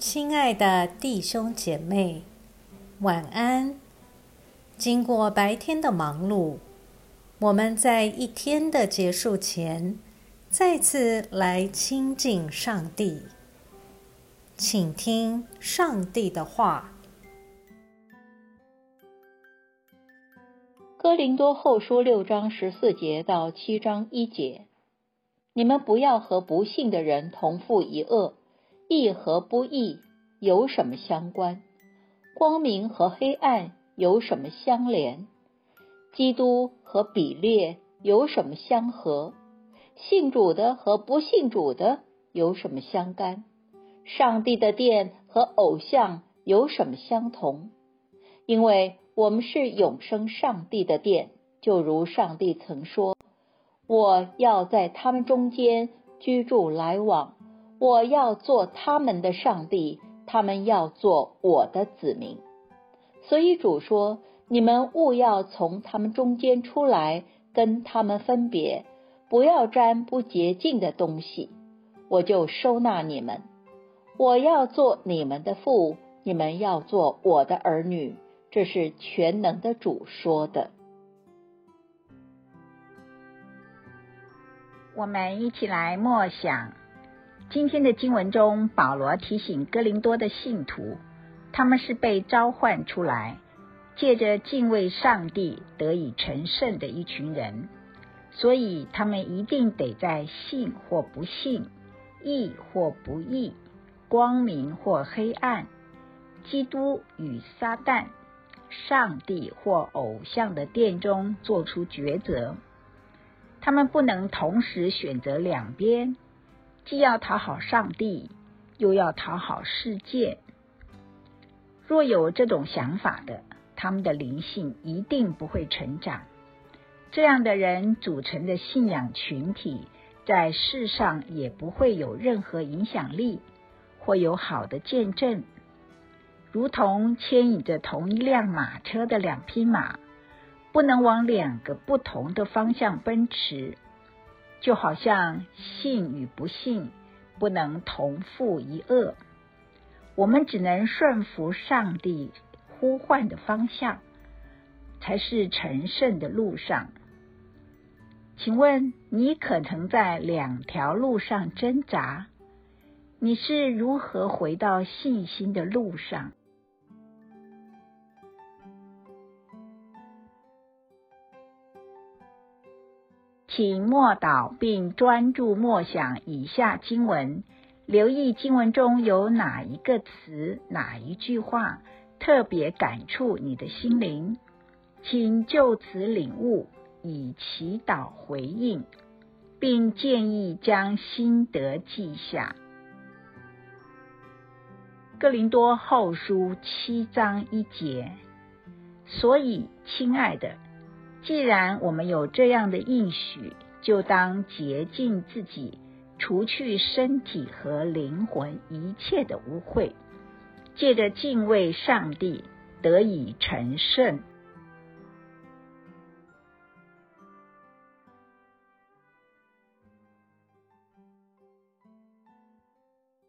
亲爱的弟兄姐妹，晚安。经过白天的忙碌，我们在一天的结束前，再次来亲近上帝，请听上帝的话。哥林多后书六章十四节到七章一节，你们不要和不信的人同负一恶。义和不义有什么相关？光明和黑暗有什么相连？基督和比列有什么相合？信主的和不信主的有什么相干？上帝的殿和偶像有什么相同？因为我们是永生上帝的殿，就如上帝曾说：“我要在他们中间居住来往。”我要做他们的上帝，他们要做我的子民。所以主说：“你们勿要从他们中间出来，跟他们分别，不要沾不洁净的东西，我就收纳你们。我要做你们的父，你们要做我的儿女。”这是全能的主说的。我们一起来默想。今天的经文中，保罗提醒哥林多的信徒，他们是被召唤出来，借着敬畏上帝得以成圣的一群人，所以他们一定得在信或不信、义或不义、光明或黑暗、基督与撒旦、上帝或偶像的殿中做出抉择。他们不能同时选择两边。既要讨好上帝，又要讨好世界。若有这种想法的，他们的灵性一定不会成长。这样的人组成的信仰群体，在世上也不会有任何影响力，或有好的见证。如同牵引着同一辆马车的两匹马，不能往两个不同的方向奔驰。就好像信与不信不能同负一恶，我们只能顺服上帝呼唤的方向，才是成圣的路上。请问你可曾在两条路上挣扎？你是如何回到信心的路上？请默祷并专注默想以下经文，留意经文中有哪一个词、哪一句话特别感触你的心灵，请就此领悟，以祈祷回应，并建议将心得记下。哥林多后书七章一节，所以，亲爱的。既然我们有这样的应许，就当洁净自己，除去身体和灵魂一切的污秽，借着敬畏上帝得以成圣。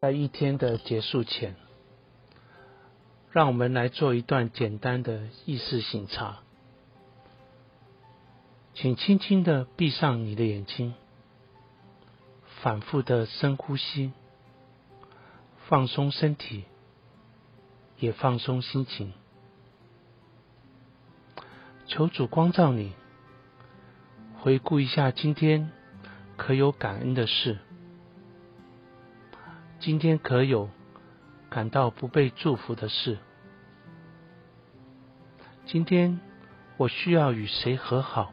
在一天的结束前，让我们来做一段简单的意识醒察。请轻轻的闭上你的眼睛，反复的深呼吸，放松身体，也放松心情。求主光照你，回顾一下今天可有感恩的事，今天可有感到不被祝福的事，今天我需要与谁和好？